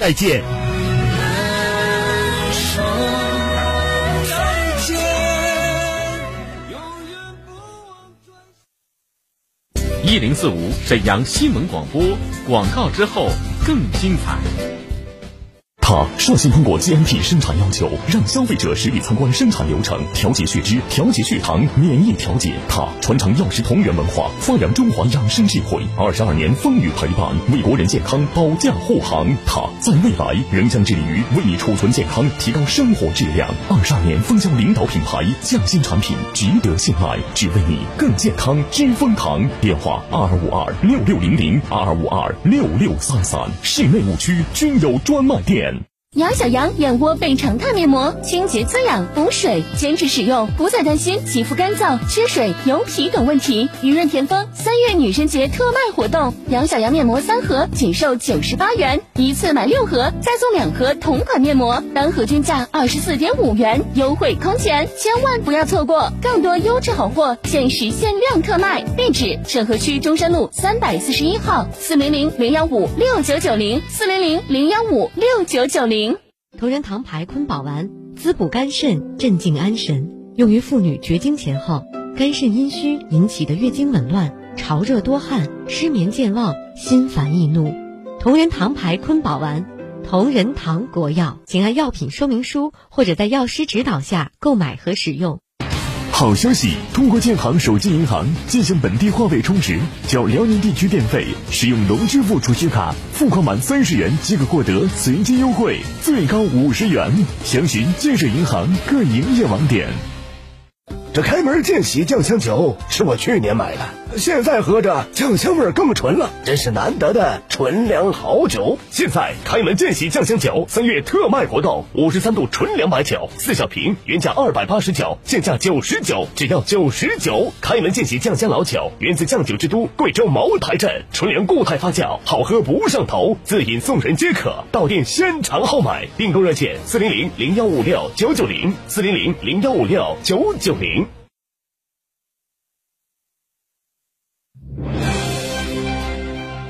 再见。一零四五沈阳新闻广播广告之后更精彩。它率先通过 GMP 生产要求，让消费者实地参观生产流程，调节血脂、调节血糖、免疫调节。它传承药食同源文化，发扬中华养生智慧，二十二年风雨陪伴，为国人健康保驾护航。它在未来仍将致力于为你储存健康，提高生活质量。二十二年蜂胶领导品牌，匠心产品值得信赖，只为你更健康。知蜂堂电话：二二五二六六零零二二五二六六三三，市内五区均有专卖店。杨小羊眼窝倍长肽面膜，清洁滋养，补水，坚持使用，不再担心肌肤干燥、缺水、油皮等问题。雨润田丰三月女神节特卖活动，杨小羊面膜三盒仅售九十八元，一次买六盒再送两盒同款面膜，单盒均价二十四点五元，优惠空前，千万不要错过！更多优质好货限时限量特卖，地址：沈河区中山路三百四十一号，四零零零幺五六九九零，四零零零幺五六九九零。同仁堂牌坤宝丸滋补肝肾、镇静安神，用于妇女绝经前后肝肾阴虚引起的月经紊乱、潮热多汗、失眠健忘、心烦易怒。同仁堂牌坤宝丸，同仁堂国药，请按药品说明书或者在药师指导下购买和使用。好消息！通过建行手机银行进行本地话费充值，交辽宁地区电费，使用农支付储蓄卡付款满三十元即可获得随机优惠，最高五十元。详询建设银行各营业网点。这开门见喜酱香酒是我去年买的，现在喝着酱香味更纯了，真是难得的纯粮好酒。现在开门见喜酱香酒三月特卖活动，五十三度纯粮白酒四小瓶，原价二百八十九，现价九十九，只要九十九。开门见喜酱香老酒源自酱酒之都贵州茅台镇，纯粮固态发酵，好喝不上头，自饮送人皆可。到店先尝后买，订购热线四零零零幺五六九九零四零零零幺五六九九零。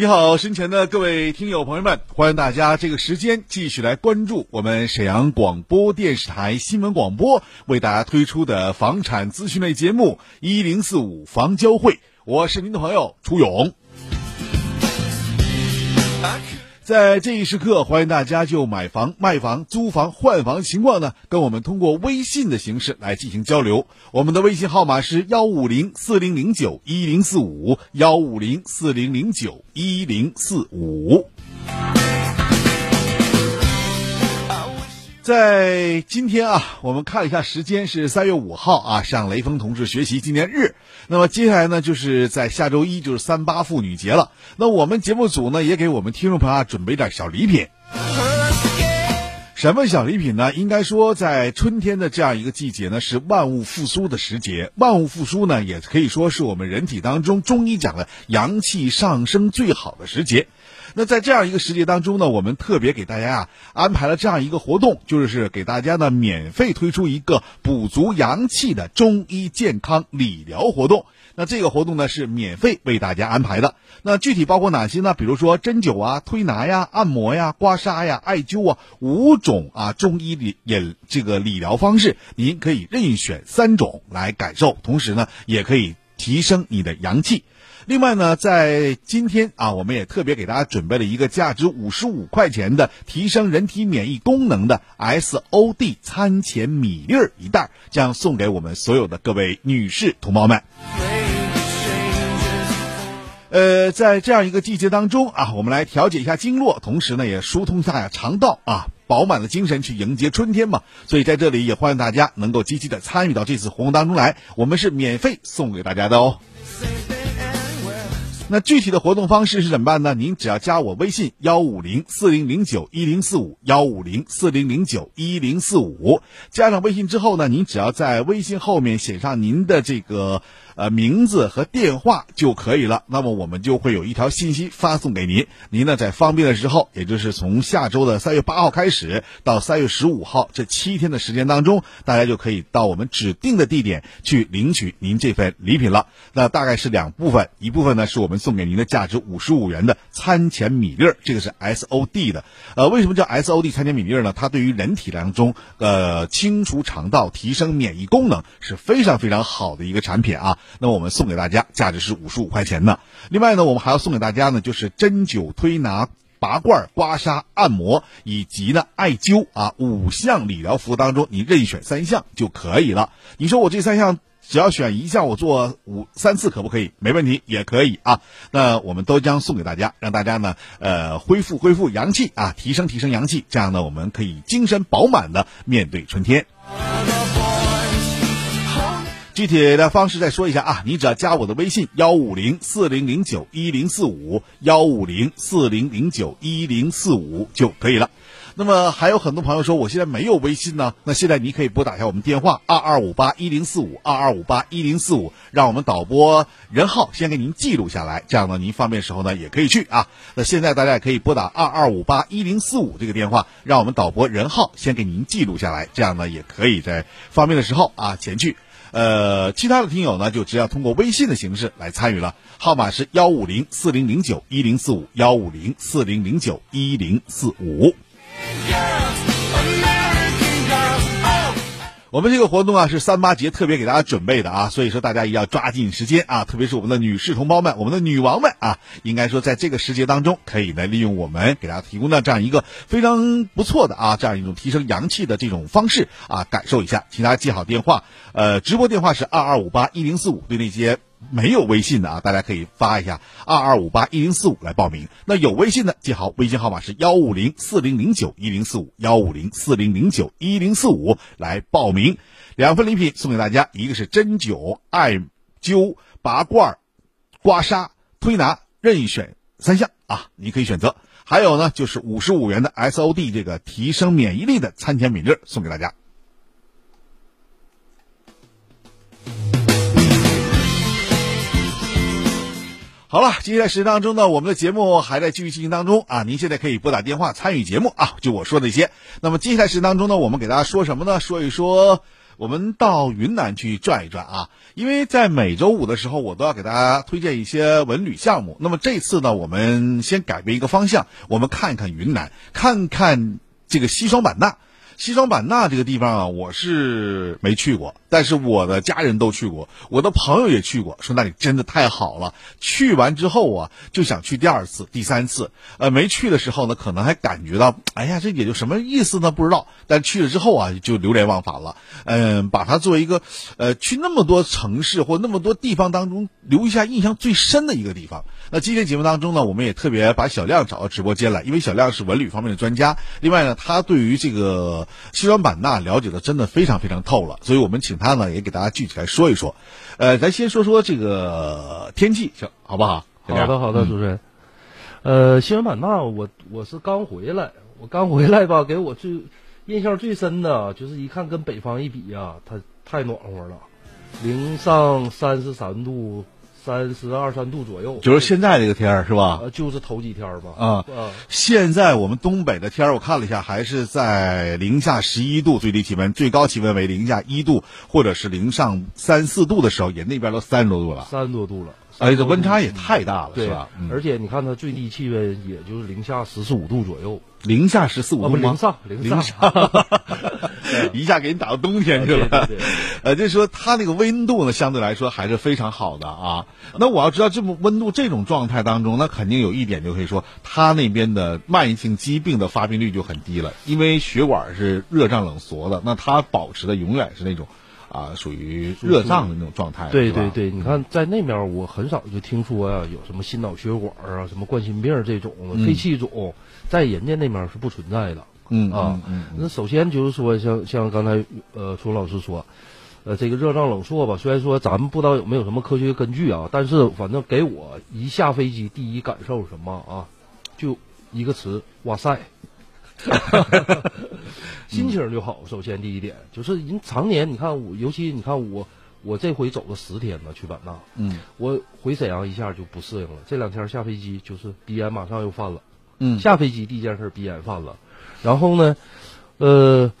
你好，身前的各位听友朋友们，欢迎大家这个时间继续来关注我们沈阳广播电视台新闻广播为大家推出的房产资讯类节目一零四五房交会，我是您的朋友楚勇。在这一时刻，欢迎大家就买房、卖房、租房、换房情况呢，跟我们通过微信的形式来进行交流。我们的微信号码是幺五零四零零九一零四五幺五零四零零九一零四五。在今天啊，我们看了一下时间是三月五号啊，向雷锋同志学习纪念日。那么接下来呢，就是在下周一就是三八妇女节了。那我们节目组呢，也给我们听众朋友啊准备点小礼品。什么小礼品呢？应该说，在春天的这样一个季节呢，是万物复苏的时节。万物复苏呢，也可以说是我们人体当中中医讲的阳气上升最好的时节。那在这样一个时节当中呢，我们特别给大家啊安排了这样一个活动，就是给大家呢免费推出一个补足阳气的中医健康理疗活动。那这个活动呢是免费为大家安排的。那具体包括哪些呢？比如说针灸啊、推拿呀、按摩呀、刮痧呀、艾灸啊，五种啊中医理也这个理疗方式，您可以任选三种来感受，同时呢也可以提升你的阳气。另外呢，在今天啊，我们也特别给大家准备了一个价值五十五块钱的提升人体免疫功能的 S O D 餐前米粒儿一袋，将送给我们所有的各位女士同胞们。呃，在这样一个季节当中啊，我们来调节一下经络，同时呢，也疏通一下肠道啊，饱满的精神去迎接春天嘛。所以在这里也欢迎大家能够积极的参与到这次活动当中来，我们是免费送给大家的哦。那具体的活动方式是怎么办呢？您只要加我微信幺五零四零零九一零四五幺五零四零零九一零四五，加上微信之后呢，您只要在微信后面写上您的这个。呃，名字和电话就可以了。那么我们就会有一条信息发送给您。您呢，在方便的时候，也就是从下周的三月八号开始到三月十五号这七天的时间当中，大家就可以到我们指定的地点去领取您这份礼品了。那大概是两部分，一部分呢是我们送给您的价值五十五元的餐前米粒儿，这个是 S O D 的。呃，为什么叫 S O D 餐前米粒儿呢？它对于人体当中呃清除肠道、提升免疫功能是非常非常好的一个产品啊。那么我们送给大家，价值是五十五块钱的。另外呢，我们还要送给大家呢，就是针灸、推拿、拔罐、刮痧、按摩以及呢艾灸啊五项理疗服务当中，你任选三项就可以了。你说我这三项只要选一项，我做五三次可不可以？没问题，也可以啊。那我们都将送给大家，让大家呢呃恢复恢复阳气啊，提升提升阳气，这样呢我们可以精神饱满的面对春天。具体的方式再说一下啊，你只要加我的微信幺五零四零零九一零四五幺五零四零零九一零四五就可以了。那么还有很多朋友说我现在没有微信呢，那现在你可以拨打一下我们电话二二五八一零四五二二五八一零四五，让我们导播任浩先给您记录下来，这样呢您方便时候呢也可以去啊。那现在大家也可以拨打二二五八一零四五这个电话，让我们导播任浩先给您记录下来，这样呢也可以在方便的时候啊前去。呃，其他的听友呢，就只要通过微信的形式来参与了，号码是幺五零四零零九一零四五幺五零四零零九一零四五。我们这个活动啊是三八节特别给大家准备的啊，所以说大家一定要抓紧时间啊，特别是我们的女士同胞们，我们的女王们啊，应该说在这个时节当中，可以呢利用我们给大家提供的这样一个非常不错的啊这样一种提升阳气的这种方式啊，感受一下，请大家记好电话，呃，直播电话是二二五八一零四五，对那些。没有微信的啊，大家可以发一下二二五八一零四五来报名。那有微信的记好，微信号码是幺五零四零零九一零四五幺五零四零零九一零四五来报名。两份礼品送给大家，一个是针灸、艾灸、拔罐、刮痧、推拿，任选三项啊，你可以选择。还有呢，就是五十五元的 S O D 这个提升免疫力的餐前米粒送给大家。好了，接下来时间当中呢，我们的节目还在继续进行当中啊。您现在可以拨打电话参与节目啊。就我说那些，那么接下来时间当中呢，我们给大家说什么呢？说一说我们到云南去转一转啊。因为在每周五的时候，我都要给大家推荐一些文旅项目。那么这次呢，我们先改变一个方向，我们看一看云南，看看这个西双版纳。西双版纳这个地方啊，我是没去过，但是我的家人都去过，我的朋友也去过，说那里真的太好了。去完之后啊，就想去第二次、第三次。呃，没去的时候呢，可能还感觉到，哎呀，这也就什么意思呢？不知道。但去了之后啊，就流连忘返了。嗯，把它作为一个，呃，去那么多城市或那么多地方当中留下印象最深的一个地方。那今天节目当中呢，我们也特别把小亮找到直播间来，因为小亮是文旅方面的专家。另外呢，他对于这个。西双版纳了解的真的非常非常透了，所以我们请他呢也给大家具体来说一说。呃，咱先说说这个天气，行好不好？好的，好的，主持人。呃，西双版纳，我我是刚回来，我刚回来吧，给我最印象最深的就是一看跟北方一比呀，它太暖和了，零上三十三度。三十二三度左右，就是现在这个天儿是吧？呃，就是头几天吧。啊，现在我们东北的天儿，我看了一下，还是在零下十一度最低气温，最高气温为零下一度，或者是零上三四度的时候，也那边都三十多度了。三十多度了，哎，这温差也太大了，对是吧？嗯而且你看它最低气温也就是零下十四五度左右，零下十四五度吗零上零上，一下给你打到冬天去了。对对对呃，就是说它那个温度呢，相对来说还是非常好的啊。那我要知道这么温度这种状态当中，那肯定有一点就可以说，它那边的慢性疾病的发病率就很低了，因为血管是热胀冷缩的，那它保持的永远是那种啊，属于热胀的那种状态。对对对，你看在那面我很少就听说啊、有什么心脑血管啊、什么冠心病这种嗯肺气肿，在人家那面是不存在的。嗯啊那首先就是说，像像刚才呃楚老师说，呃，这个热胀冷缩吧，虽然说咱们不知道有没有什么科学根据啊，但是反正给我一下飞机第一感受是什么啊，就一个词，哇塞。心情就好。首先第一点就是人常年，你看我，尤其你看我，我这回走了十天呢，去版纳，嗯我回沈阳一下就不适应了。这两天下飞机就是鼻炎，马上又犯了。嗯下飞机第一件事鼻炎犯了，然后呢，呃，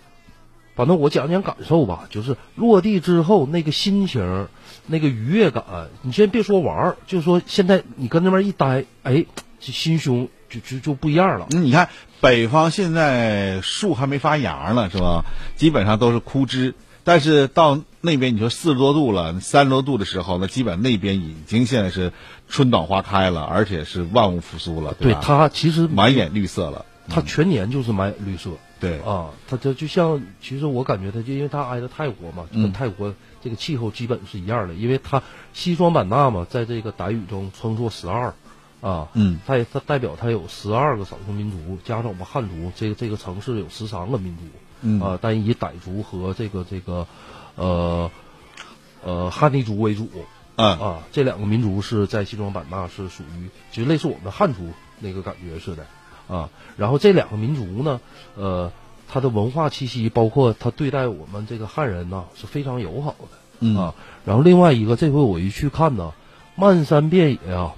反正我讲讲感受吧，就是落地之后那个心情，那个愉悦感，你先别说玩儿，就说现在你跟那边一待，哎，这心胸就就就不一样了。嗯，你看北方现在树还没发芽呢，是吧？基本上都是枯枝。但是到那边，你说四十多度了，三十多度的时候，那基本那边已经现在是春暖花开了，而且是万物复苏了，对吧？它其实满眼绿色了。它全年就是满眼绿色。对啊，它这就像，其实我感觉它就因为它挨着泰国嘛，跟嗯泰国这个气候基本是一样的，因为它西双版纳嘛，在这个傣语中称作十二，啊，嗯它也它代表它有十二个少数民族，加上我们汉族，这个这个城市有十三个民族，嗯啊，但以傣族和这个这个，呃，呃汉地族为主，嗯啊，这两个民族是在西双版纳是属于，就类似我们的汉族那个感觉似的啊。然后这两个民族呢，呃，它的文化气息，包括它对待我们这个汉人呢，是非常友好的嗯啊。然后另外一个，这回我一去看呢，漫山遍野啊，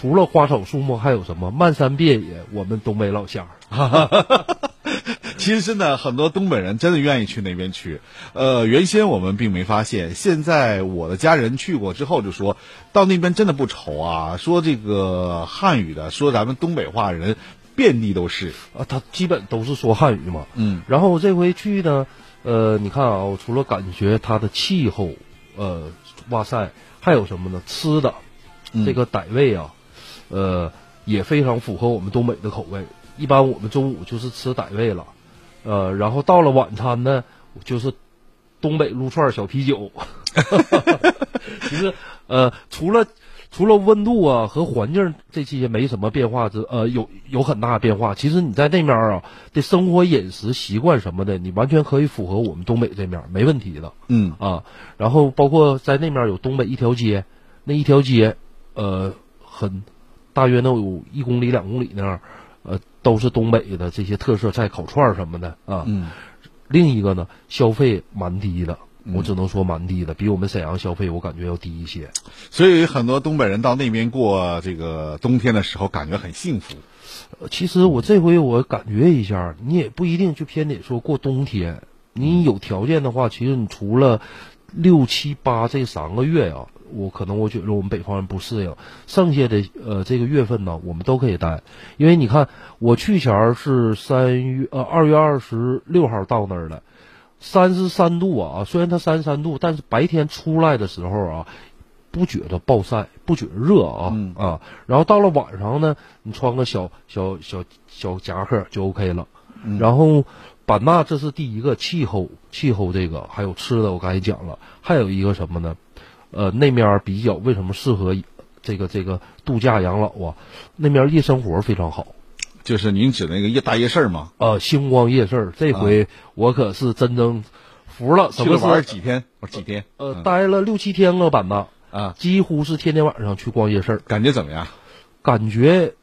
除了花草树木，还有什么？漫山遍野，我们东北老乡儿。其实呢很多东北人真的愿意去那边去，呃，原先我们并没发现，现在我的家人去过之后就说，到那边真的不愁啊，说这个汉语的，说咱们东北话人遍地都是，啊，他基本都是说汉语嘛。嗯然后这回去呢，呃，你看啊，我除了感觉它的气候，呃，哇塞，还有什么呢？吃的，嗯这个傣味啊，呃，也非常符合我们东北的口味。一般我们中午就是吃傣味了，呃，然后到了晚餐呢，就是东北撸串儿小啤酒。其实，呃，除了除了温度啊和环境这些没什么变化之，呃，有有很大的变化。其实你在那边啊的生活饮食习惯什么的，你完全可以符合我们东北这面，没问题的。嗯啊，然后包括在那面有东北一条街，那一条街，呃，很大约能有一公里两公里那样，呃，都是东北的这些特色菜，烤串儿什么的啊。嗯另一个呢，消费蛮低的，嗯我只能说蛮低的，比我们沈阳消费我感觉要低一些。所以很多东北人到那边过这个冬天的时候，感觉很幸福。呃其实我这回我感觉一下，你也不一定就偏得说过冬天，你有条件的话，其实你除了六七八这三个月呀、我可能我觉得我们北方人不适应，剩下的呃这个月份呢，我们都可以待，因为你看我去前儿是三月呃二月二十六号到那儿的，三十三度啊，虽然它三十三度，但是白天出来的时候啊，不觉得暴晒，不觉得热啊、嗯。啊，然后到了晚上呢，你穿个小小小小夹克就 OK 了。嗯。然后版纳这是第一个气候，气候这个还有吃的，我刚才讲了，还有一个什么呢？呃，那面儿比较为什么适合这个这个度假养老啊？那面儿夜生活非常好。就是您指那个夜大夜市吗，呃，星光夜市儿，这回我可是真正服了。什去？玩几天？玩几天？呃，嗯待了六七天了，版纳啊，几乎是天天晚上去逛夜市儿，感觉怎么样？感觉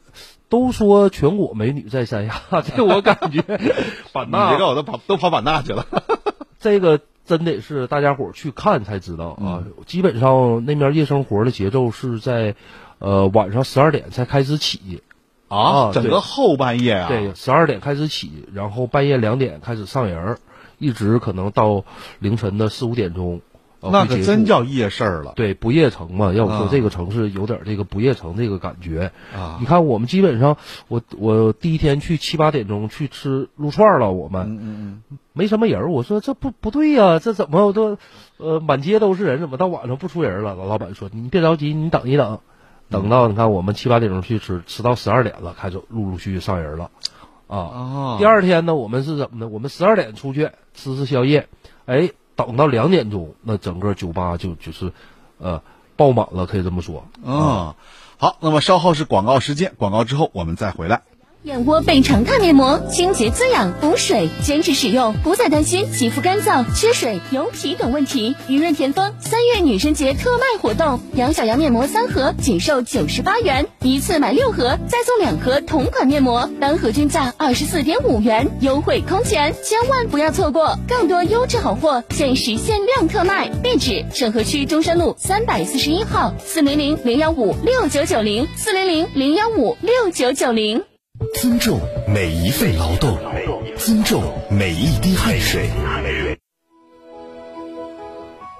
都说全国美女在三亚，这我感觉 版你纳别告诉我都跑都跑版纳去了。这个真得是大家伙儿去看才知道啊。嗯基本上那面夜生活的节奏是在呃晚上十二点才开始起，啊整个后半夜啊，对，十二点开始起，然后半夜两点开始上人儿，一直可能到凌晨的四五点钟。呃那可真叫夜市儿了。对不夜城嘛，要我说这个城市有点这个不夜城这个感觉。啊你看我们基本上，我我第一天去七八点钟去吃撸串儿了，我们嗯嗯嗯，没什么人儿。我说这不不对呀、这怎么都呃满街都是人，怎么到晚上不出人了？老老板说你别着急，你等一等，等到你看我们七八点钟去吃，吃到十二点了，开始陆陆续续上人了，啊。哦，第二天呢，我们是怎么呢？我们十二点出去吃吃宵夜，哎，等到两点钟，那整个酒吧就就是，呃，爆满了，可以这么说。嗯，好，那么稍后是广告时间，广告之后我们再回来。燕窝倍长肽面膜，清洁滋养，补水，坚持使用，不再担心肌肤干燥、缺水、油皮等问题。雨润田丰三月女神节特卖活动，杨小羊面膜三盒仅售九十八元，一次买六盒再送两盒同款面膜，单盒均价二十四点五元，优惠空前，千万不要错过！更多优质好货限时限量特卖，地址沈河区中山路三百四十一号，四零零零幺五六九九零，四零零零幺五六九九零。尊重每一份劳动，尊重每一滴汗水。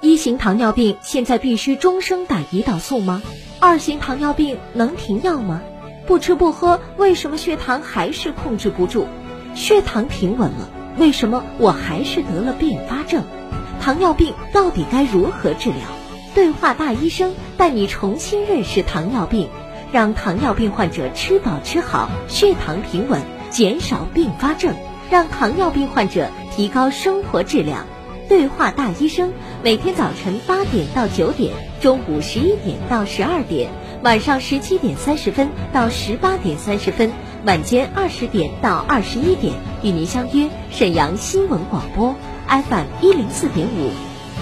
一型糖尿病现在必须终生打胰岛素吗？二型糖尿病能停药吗？不吃不喝，为什么血糖还是控制不住？血糖平稳了，为什么我还是得了并发症？糖尿病到底该如何治疗？对话大医生带你重新认识糖尿病，让糖尿病患者吃饱吃好，血糖平稳，减少并发症，让糖尿病患者提高生活质量。对话大医生，每天早晨八点到九点，中午十一点到十二点，晚上十七点三十分到十八点三十分，晚间二十点到二十一点，与您相约沈阳新闻广播 FM 一零四点五，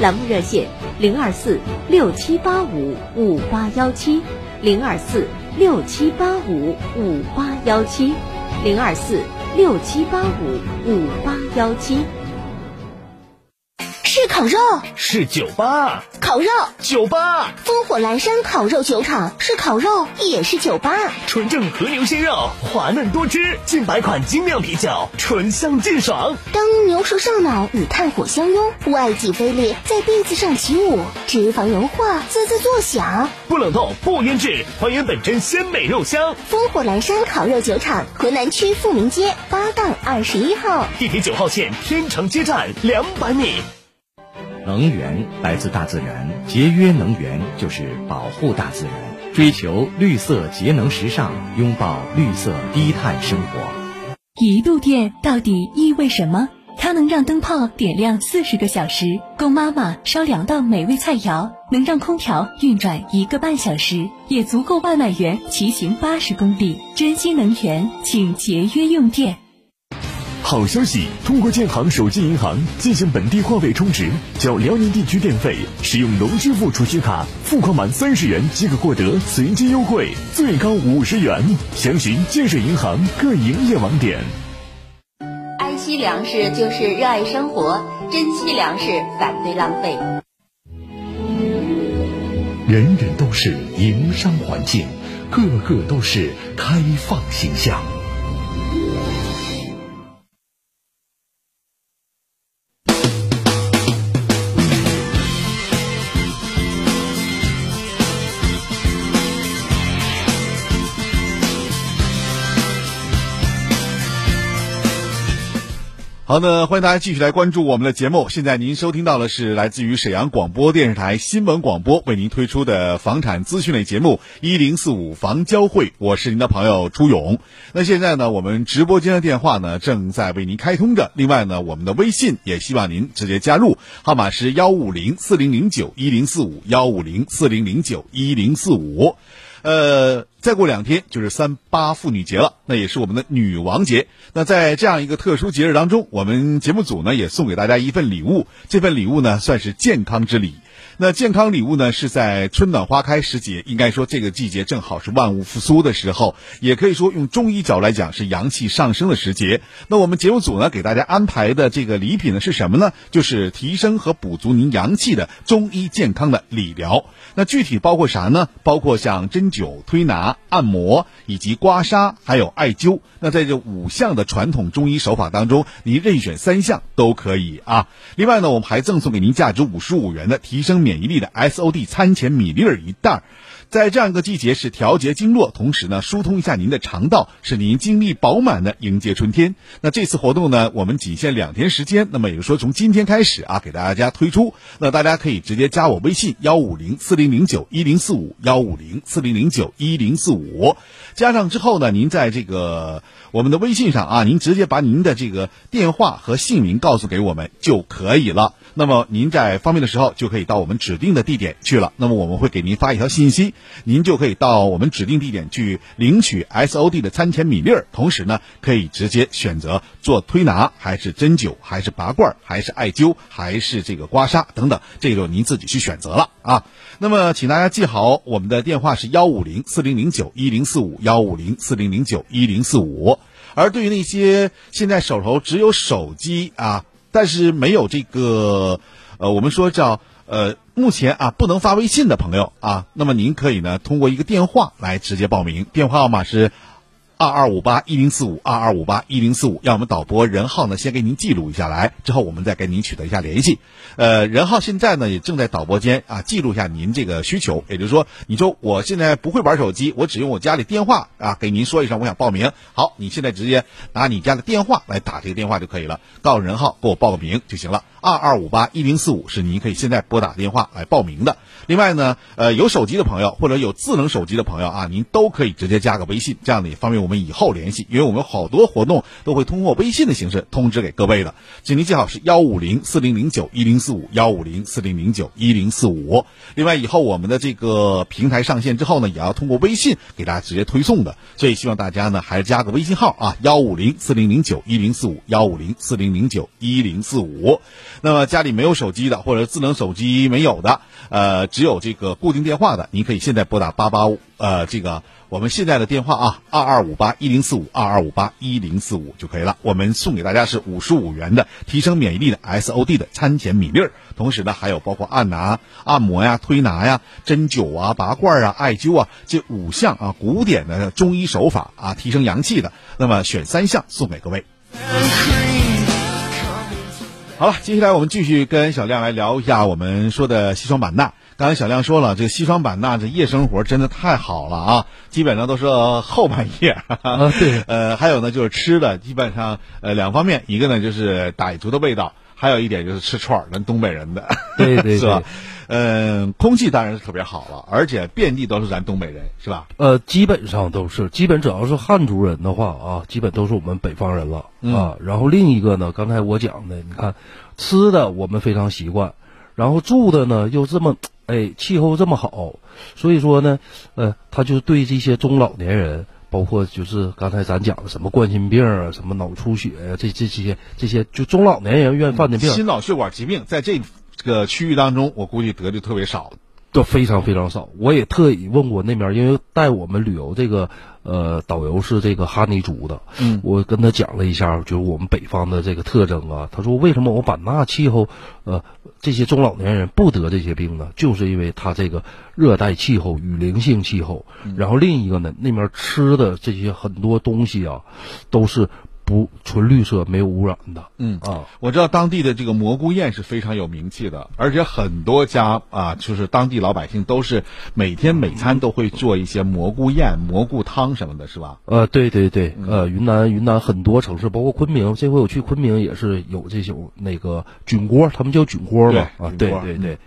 栏目热线零二四六七八五五八幺七零二四六七八五五八幺七零二四六七八五五八幺七。是烤肉，是酒吧，烤肉，酒吧，烽火阑珊烤肉酒厂是烤肉，也是酒吧。纯正和牛鲜肉，滑嫩多汁，近百款精酿啤酒，醇香劲爽。当牛舌上脑与炭火相拥，外脊飞裂在篦子上起舞，脂肪融化滋滋作响。不冷冻，不腌制，还原本真鲜美肉香。烽火阑珊烤肉酒厂，河南区富民街八杠二十一号，地铁九号线天成街站两百米。能源来自大自然，节约能源就是保护大自然，追求绿色节能时尚，拥抱绿色低碳生活。一度电到底意味什么？它能让灯泡点亮四十个小时，供妈妈烧两道美味菜肴；能让空调运转一个半小时，也足够外卖员骑行八十公里。珍惜能源，请节约用电。好消息！通过建行手机银行进行本地话费充值，缴辽宁地区电费，使用农支付储蓄卡付款满三十元即可获得随机优惠，最高五十元。详询建设银行各营业网点。爱惜粮食就是热爱生活，珍惜粮食，反对浪费。人人都是营商环境，个个都是开放形象。好的，欢迎大家继续来关注我们的节目。现在您收听到的是来自于沈阳广播电视台新闻广播为您推出的房产资讯类节目《一零四五房交会》，我是您的朋友朱勇。那现在呢，我们直播间的电话呢正在为您开通着，另外呢，我们的微信也希望您直接加入，号码是幺五零四零零九一零四五幺五零四零零九一零四五。呃，再过两天就是三八妇女节了，那也是我们的女王节。那在这样一个特殊节日当中，我们节目组呢也送给大家一份礼物，这份礼物呢算是健康之礼。那健康礼物呢，是在春暖花开时节，应该说这个季节正好是万物复苏的时候，也可以说用中医角来讲是阳气上升的时节。那我们节目组呢给大家安排的这个礼品呢是什么呢？就是提升和补足您阳气的中医健康的理疗。那具体包括啥呢？包括像针灸、推拿、按摩以及刮痧，还有艾灸。那在这五项的传统中医手法当中，您任选三项都可以啊。另外呢，我们还赠送给您价值五十五元的提升免疫力的 S O D 餐前米粒儿一袋儿。在这样一个季节，是调节经络，同时呢疏通一下您的肠道，使您精力饱满的迎接春天。那这次活动呢，我们仅限两天时间，那么也就是说从今天开始啊，给大家推出。那大家可以直接加我微信幺五零四零零九一零四五幺五零四零零九一零四五，加上之后呢，您在这个我们的微信上啊，您直接把您的这个电话和姓名告诉给我们就可以了。那么您在方便的时候就可以到我们指定的地点去了。那么我们会给您发一条信息，您就可以到我们指定地点去领取 S O D 的餐前米粒儿。同时呢，可以直接选择做推拿，还是针灸，还是拔罐，还是艾灸，还是这个刮痧等等，这个您自己去选择了啊。那么请大家记好，我们的电话是幺五零四零零九一零四五幺五零四零零九一零四五。而对于那些现在手头只有手机啊。但是没有这个，呃，我们说叫呃，目前啊不能发微信的朋友啊，那么您可以呢通过一个电话来直接报名，电话号码是。二二五八一零四五，二二五八一零四五，让我们导播任浩呢先给您记录一下来，之后我们再跟您取得一下联系。呃，任浩现在呢也正在导播间啊记录一下您这个需求，也就是说，你说我现在不会玩手机，我只用我家里电话啊给您说一声我想报名。好，你现在直接拿你家的电话来打这个电话就可以了，告诉任浩给我报个名就行了。二二五八一零四五是您可以现在拨打电话来报名的。另外呢，呃，有手机的朋友或者有智能手机的朋友啊，您都可以直接加个微信，这样呢也方便我们以后联系，因为我们好多活动都会通过微信的形式通知给各位的。请您记好是幺五零四零零九一零四五幺五零四零零九一零四五。另外，以后我们的这个平台上线之后呢，也要通过微信给大家直接推送的，所以希望大家呢还是加个微信号啊，幺五零四零零九一零四五幺五零四零零九一零四五。那么家里没有手机的，或者智能手机没有的，呃，只有这个固定电话的，您可以现在拨打八八五，呃，这个我们现在的电话啊，二二五八一零四五，二二五八一零四五就可以了。我们送给大家是五十五元的提升免疫力的 S O D 的餐前米粒儿，同时呢，还有包括按拿、按摩呀、推拿呀、针灸啊、拔罐啊、艾灸啊这五项啊古典的中医手法啊，提升阳气的。那么选三项送给各位。好了，接下来我们继续跟小亮来聊一下我们说的西双版纳。刚才小亮说了，这个西双版纳这夜生活真的太好了啊，基本上都是后半夜。对，呃，还有呢就是吃的，基本上呃两方面，一个呢就是傣族的味道，还有一点就是吃串儿，咱东北人的，对对 是吧？嗯，空气当然是特别好了，而且遍地都是咱东北人，是吧？呃，基本上都是，基本只要是汉族人的话啊，基本都是我们北方人了啊。然后另一个呢，刚才我讲的，你看吃的我们非常习惯，然后住的呢又这么 哎气候这么好，所以说呢，呃，他就对这些中老年人，包括就是刚才咱讲的什么冠心病啊、什么脑出血呀，这这这些这些就中老年人愿犯的病，心脑血管疾病在这。这个区域当中，我估计得的特别少，都非常非常少。我也特意问过那边，因为带我们旅游这个呃导游是这个哈尼族的，嗯，我跟他讲了一下，就是我们北方的这个特征啊。他说为什么我版纳气候呃这些中老年人不得这些病呢？就是因为他这个热带气候、雨林性气候。然后另一个呢，那边吃的这些很多东西啊，都是。不纯绿色，没有污染的。嗯啊，我知道当地的这个蘑菇宴是非常有名气的，而且很多家啊，就是当地老百姓都是每天每餐都会做一些蘑菇宴、蘑菇汤什么的，是吧？呃，对对对，呃，云南云南很多城市，包括昆明，这回我去昆明也是有这种那个菌锅，他们叫菌锅嘛。啊，对对对。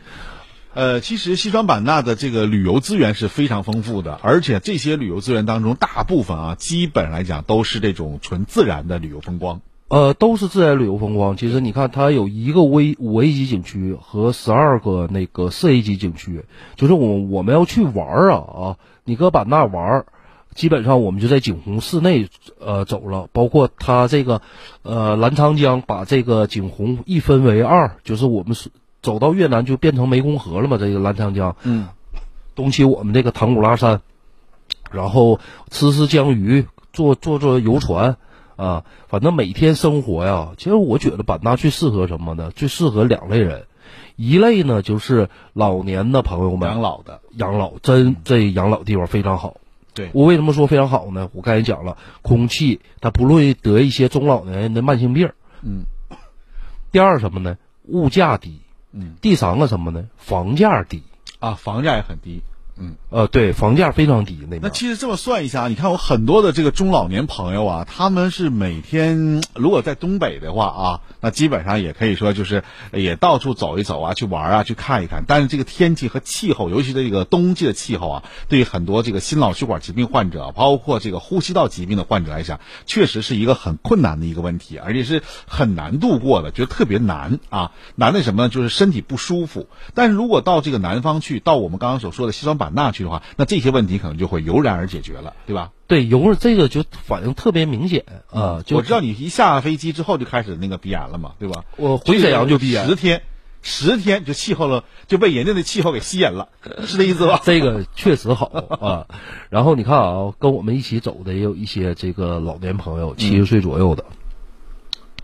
呃，其实西双版纳的这个旅游资源是非常丰富的，而且这些旅游资源当中，大部分啊，基本来讲都是这种纯自然的旅游风光。呃，都是自然旅游风光。其实你看，它有一个 V 五 A 级景区和十二个那个四 A 级景区，就是我我们要去玩儿啊啊，你搁版纳玩儿，基本上我们就在景洪市内呃走了，包括它这个呃澜沧江把这个景洪一分为二，就是我们是。走到越南就变成湄公河了嘛，这个澜沧江，嗯，东起我们这个唐古拉山，然后吃吃江鱼，坐坐坐游船，啊，反正每天生活呀，其实我觉得版纳最适合什么呢？最适合两类人，一类呢就是老年的朋友们，养老的，养老真这养老地方非常好。对我为什么说非常好呢？我刚才讲了，空气它不容易得一些中老年人的慢性病。嗯。第二什么呢？物价低。嗯。第三个什么呢？房价低。啊，房价也很低。嗯，呃，对，房价非常低那边。那其实这么算一下，你看我很多的这个中老年朋友啊，他们是每天如果在东北的话啊，那基本上也可以说就是也到处走一走啊，去玩啊，去看一看。但是这个天气和气候，尤其这个冬季的气候啊，对于很多这个心脑血管疾病患者，包括这个呼吸道疾病的患者来讲，确实是一个很困难的一个问题，而且是很难度过的，觉得特别难啊。难的什么呢？就是身体不舒服。但是如果到这个南方去，到我们刚刚所说的西双版纳去的话，那这些问题可能就会油然而解决了，对吧？对，油这个就反应特别明显啊。就我知道你一下飞机之后就开始那个鼻炎了嘛，对吧？我回沈阳就鼻炎，十天，十天就气候了，就被人家的气候给吸引了，是这意思吧？这个确实好啊。然后你看啊，跟我们一起走的也有一些这个老年朋友，七十岁左右的。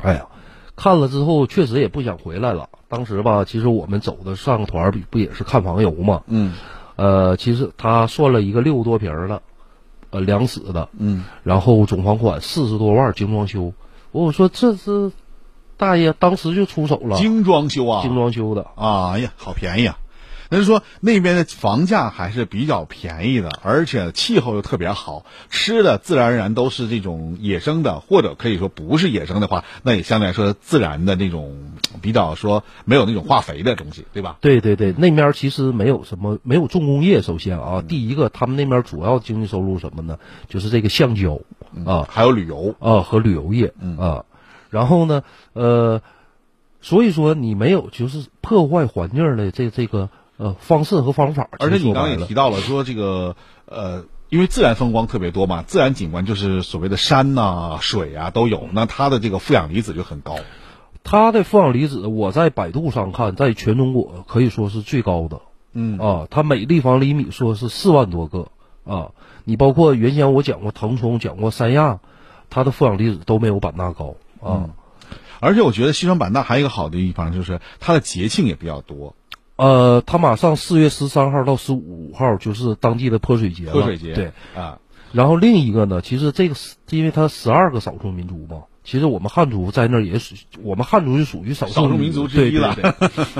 哎呀，看了之后确实也不想回来了。当时吧，其实我们走的上个团不不也是看房游嘛？嗯。呃，其实他算了一个六多平的，呃，两室的，嗯，然后总房款四十多万，精装修。我说这是大爷当时就出手了，精装修啊，精装修的，哎呀，好便宜啊！那是说那边的房价还是比较便宜的，而且气候又特别好，吃的自然而然都是这种野生的，或者可以说不是野生的话，那也相对来说自然的那种比较说没有那种化肥的东西，对吧？对对对，那面其实没有什么，没有重工业。首先啊，第一个他们那面主要经济收入什么呢？就是这个橡胶啊，还有旅游啊和旅游业啊。然后呢，呃，所以说你没有就是破坏环境的这这个。呃，方式和方法，而且你刚刚也提到了说这个呃，因为自然风光特别多嘛，自然景观就是所谓的山呐、水啊都有，那它的这个负氧离子就很高。它的负氧离子，我在百度上看，在全中国可以说是最高的。嗯啊，它每立方厘米说是四万多个啊。你包括原先我讲过腾冲，讲过三亚，它的负氧离子都没有版纳高啊。而且我觉得西双版纳还有一个好的地方，就是它的节庆也比较多。呃，他马上四月十三号到十五号就是当地的泼水节了。泼水节，对啊。然后另一个呢，其实这个是因为它十二个少数民族嘛，其实我们汉族在那儿也属，我们汉族是属于少数民族之一了。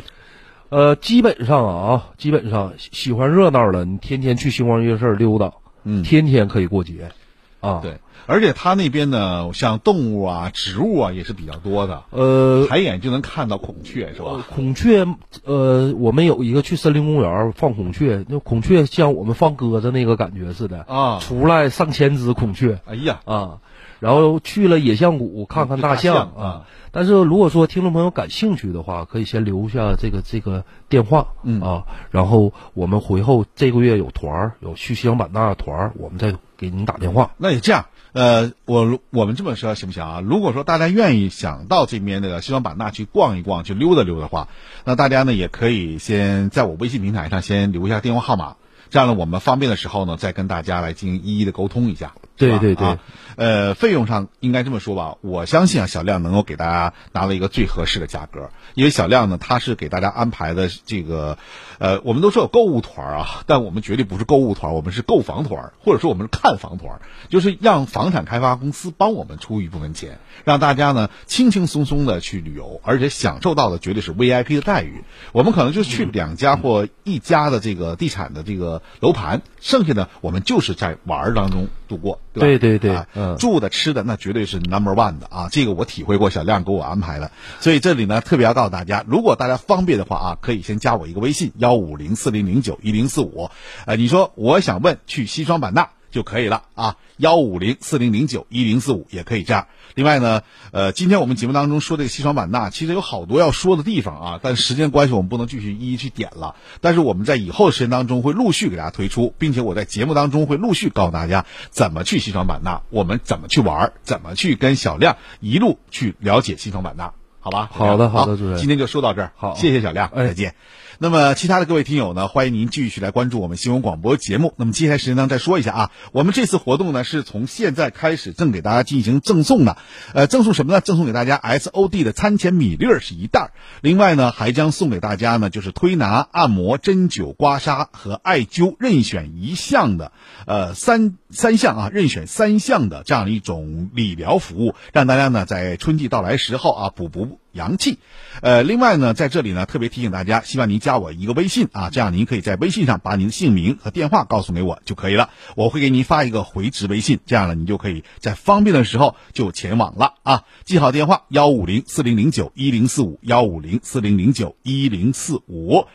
呃，基本上啊，基本上喜欢热闹的，你天天去星光夜市溜达，嗯，天天可以过节，啊，对。而且它那边呢，像动物啊、植物啊也是比较多的。呃，抬眼就能看到孔雀，是吧？孔雀，呃，我们有一个去森林公园放孔雀，那孔雀像我们放鸽子那个感觉似的啊，出来上千只孔雀。哎呀啊，然后去了野象谷看看大象啊。但是如果说听众朋友感兴趣的话，可以先留下这个这个电话，嗯啊，然后我们回后这个月有团儿，有去西双版纳的团儿，我们再给您打电话。那也这样。呃，我我们这么说行不行啊？如果说大家愿意想到这边那个西双版纳去逛一逛、去溜达溜达的话，那大家呢也可以先在我微信平台上先留下电话号码，这样呢我们方便的时候呢再跟大家来进行一一的沟通一下。对对对，啊，呃，费用上应该这么说吧，我相信啊，小亮能够给大家拿到一个最合适的价格，因为小亮呢，他是给大家安排的这个，呃，我们都说有购物团啊，但我们绝对不是购物团，我们是购房团，或者说我们是看房团，就是让房产开发公司帮我们出一部分钱，让大家呢轻轻松松的去旅游，而且享受到的绝对是 VIP 的待遇。我们可能就去两家或一家的这个地产的这个楼盘，剩下的我们就是在玩儿当中度过。对对对，嗯，住的吃的那绝对是 number one 的啊，这个我体会过，小亮给我安排的，所以这里呢特别要告诉大家，如果大家方便的话啊，可以先加我一个微信幺五零四零零九一零四五，呃，你说我想问去西双版纳就可以了啊，幺五零四零零九一零四五也可以这样。另外呢，呃，今天我们节目当中说这个西双版纳，其实有好多要说的地方啊，但时间关系我们不能继续一一去点了。但是我们在以后的时间当中会陆续给大家推出，并且我在节目当中会陆续告诉大家怎么去西双版纳，我们怎么去玩，怎么去跟小亮一路去了解西双版纳。好吧？好的，好的，主任，今天就说到这儿，好，谢谢小亮，再见。那么，其他的各位听友呢，欢迎您继续来关注我们新闻广播节目。那么，接下来时间呢，再说一下啊，我们这次活动呢，是从现在开始正给大家进行赠送的，呃，赠送什么呢？赠送给大家 SOD 的餐前米粒儿是一袋儿，另外呢，还将送给大家呢，就是推拿、按摩、针灸、刮痧和艾灸任选一项的，呃，三三项啊，任选三项的这样一种理疗服务，让大家呢在春季到来时候啊，补补。阳气，呃，另外呢，在这里呢，特别提醒大家，希望您加我一个微信啊，这样您可以在微信上把您的姓名和电话告诉给我就可以了，我会给您发一个回执微信，这样呢，你就可以在方便的时候就前往了啊。记好电话：幺五零四零零九一零四五，幺五零四零零九一零四五。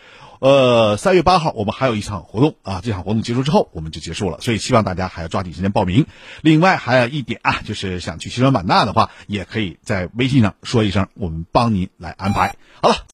呃，三月八号我们还有一场活动啊，这场活动结束之后我们就结束了，所以希望大家还要抓紧时间报名。另外还有一点啊，就是想去西双版纳的话，也可以在微信上说一声，我们帮您来安排。好了。